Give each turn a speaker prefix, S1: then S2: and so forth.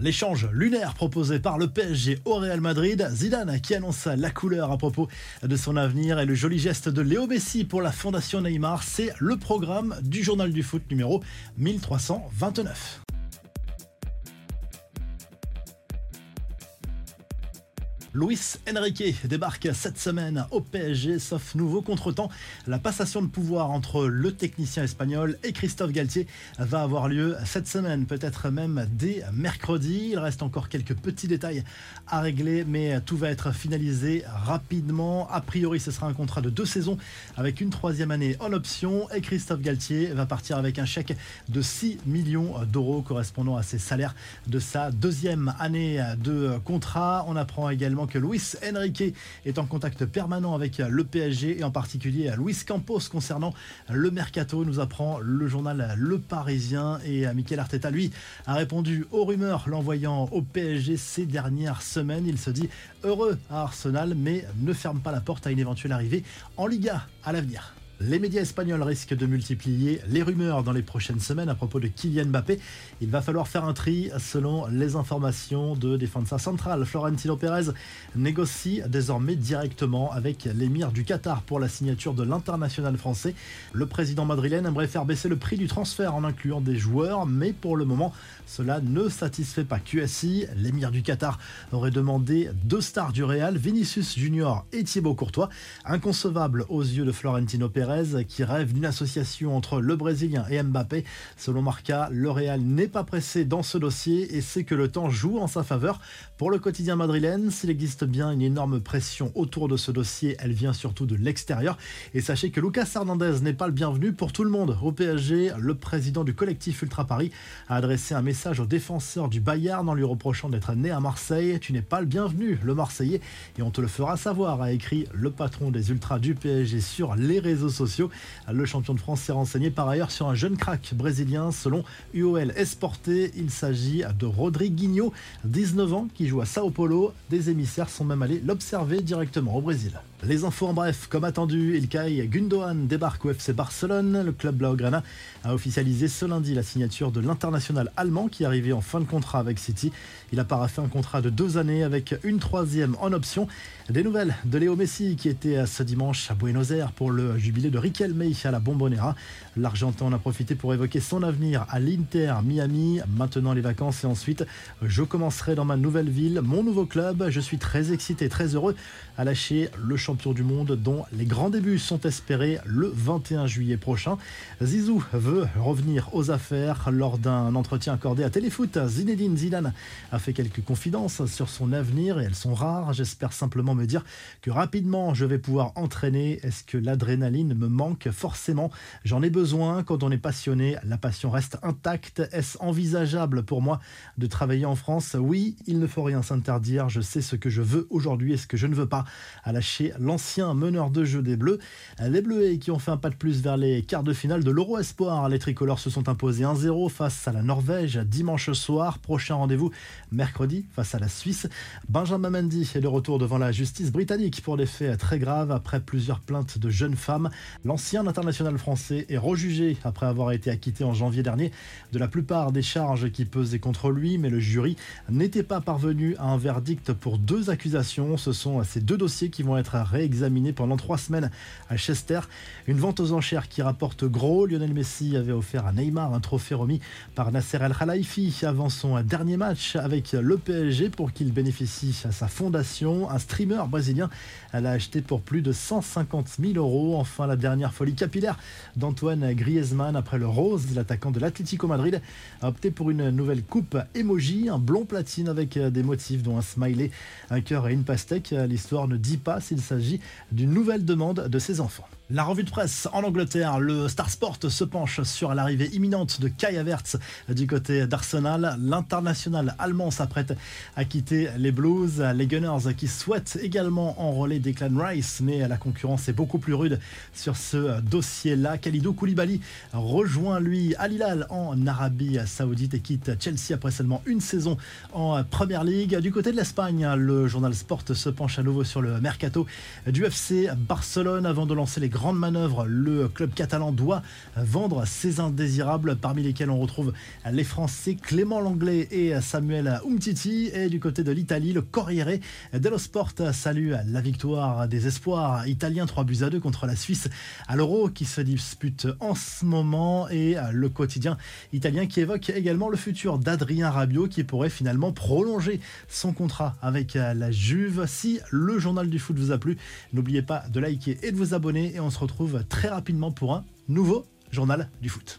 S1: L'échange lunaire proposé par le PSG au Real Madrid, Zidane qui annonce la couleur à propos de son avenir et le joli geste de Léo Messi pour la fondation Neymar, c'est le programme du journal du foot numéro 1329. Luis Enrique débarque cette semaine au PSG, sauf nouveau contretemps. La passation de pouvoir entre le technicien espagnol et Christophe Galtier va avoir lieu cette semaine, peut-être même dès mercredi. Il reste encore quelques petits détails à régler, mais tout va être finalisé rapidement. A priori, ce sera un contrat de deux saisons avec une troisième année en option et Christophe Galtier va partir avec un chèque de 6 millions d'euros correspondant à ses salaires de sa deuxième année de contrat. On apprend également que Luis Enrique est en contact permanent avec le PSG et en particulier à Luis Campos concernant le mercato. Nous apprend le journal Le Parisien et Mikel Arteta, lui, a répondu aux rumeurs l'envoyant au PSG ces dernières semaines. Il se dit heureux à Arsenal mais ne ferme pas la porte à une éventuelle arrivée en Liga à l'avenir. Les médias espagnols risquent de multiplier les rumeurs dans les prochaines semaines à propos de Kylian Mbappé. Il va falloir faire un tri selon les informations de Defensa Central. Florentino Pérez négocie désormais directement avec l'émir du Qatar pour la signature de l'international français. Le président madrilène aimerait faire baisser le prix du transfert en incluant des joueurs, mais pour le moment, cela ne satisfait pas QSI. L'émir du Qatar aurait demandé deux stars du Real, Vinicius Junior et Thibaut Courtois. Inconcevable aux yeux de Florentino Pérez qui rêve d'une association entre le Brésilien et Mbappé. Selon Marca, le Real n'est pas pressé dans ce dossier et sait que le temps joue en sa faveur. Pour le quotidien madrilène, s'il existe bien une énorme pression autour de ce dossier, elle vient surtout de l'extérieur. Et sachez que Lucas Hernandez n'est pas le bienvenu pour tout le monde. Au PSG, le président du collectif Ultra Paris a adressé un message aux défenseurs du Bayern en lui reprochant d'être né à Marseille. Tu n'es pas le bienvenu, le Marseillais, et on te le fera savoir, a écrit le patron des Ultras du PSG sur les réseaux sociaux Le champion de France s'est renseigné par ailleurs sur un jeune crack brésilien. Selon UOL Esporté, il s'agit de Rodriguinho, 19 ans, qui joue à Sao Paulo. Des émissaires sont même allés l'observer directement au Brésil. Les infos en bref, comme attendu, Ilkay Gundogan débarque au FC Barcelone. Le club Blaugrana a officialisé ce lundi la signature de l'international allemand qui arrivait en fin de contrat avec City. Il a paraffé un contrat de deux années avec une troisième en option. Des nouvelles de Léo Messi qui était ce dimanche à Buenos Aires pour le jubilé de Riquelme à la Bombonera. L'Argentin en a profité pour évoquer son avenir à l'Inter Miami. Maintenant les vacances et ensuite je commencerai dans ma nouvelle ville, mon nouveau club. Je suis très excité, très heureux à lâcher le champion du monde dont les grands débuts sont espérés le 21 juillet prochain. Zizou veut revenir aux affaires lors d'un entretien accordé à Téléfoot. Zinedine Zidane a fait quelques confidences sur son avenir et elles sont rares. J'espère simplement me dire que rapidement je vais pouvoir entraîner. Est-ce que l'adrénaline me manque Forcément, j'en ai besoin. Quand on est passionné, la passion reste intacte. Est-ce envisageable pour moi de travailler en France? Oui, il ne faut rien s'interdire. Je sais ce que je veux aujourd'hui et ce que je ne veux pas. À lâcher l'ancien meneur de jeu des Bleus. Les Bleus qui ont fait un pas de plus vers les quarts de finale de l'Euro Espoir. Les tricolores se sont imposés 1-0 face à la Norvège dimanche soir. Prochain rendez-vous mercredi face à la Suisse. Benjamin Mendy est de retour devant la justice britannique pour des faits très graves après plusieurs plaintes de jeunes femmes. L'ancien international français est rejugé après avoir été acquitté en janvier dernier de la plupart des charges qui pesaient contre lui, mais le jury n'était pas parvenu à un verdict pour deux accusations. Ce sont ces deux dossiers qui vont être réexaminés pendant trois semaines à Chester. Une vente aux enchères qui rapporte gros. Lionel Messi avait offert à Neymar un trophée remis par Nasser El Khalifi avant son dernier match avec le PSG pour qu'il bénéficie à sa fondation. Un streamer brésilien l'a acheté pour plus de 150 000 euros. Enfin, la dernière folie capillaire d'Antoine Griezmann après le rose, l'attaquant de l'Atlético Madrid a opté pour une nouvelle coupe emoji, un blond platine avec des motifs dont un smiley, un cœur et une pastèque. L'histoire ne dit pas s'il s'agit d'une nouvelle demande de ses enfants. La revue de presse en Angleterre, le Star Sport se penche sur l'arrivée imminente de Kai Havertz du côté d'Arsenal. L'international allemand s'apprête à quitter les Blues. Les Gunners qui souhaitent également enrôler Declan Rice, mais la concurrence est beaucoup plus rude sur ce dossier-là. Khalidou Koulibaly rejoint lui Al Hilal en Arabie Saoudite et quitte Chelsea après seulement une saison en Première League. Du côté de l'Espagne, le journal Sport se penche à nouveau sur le mercato du FC Barcelone avant de lancer les grande manœuvre. Le club catalan doit vendre ses indésirables, parmi lesquels on retrouve les Français Clément Langlais et Samuel Umtiti. Et du côté de l'Italie, le Corriere dello Sport salue la victoire des espoirs italiens 3 buts à 2 contre la Suisse à l'Euro qui se dispute en ce moment et le quotidien italien qui évoque également le futur d'Adrien Rabiot qui pourrait finalement prolonger son contrat avec la Juve. Si le journal du foot vous a plu, n'oubliez pas de liker et de vous abonner on se retrouve très rapidement pour un nouveau journal du foot.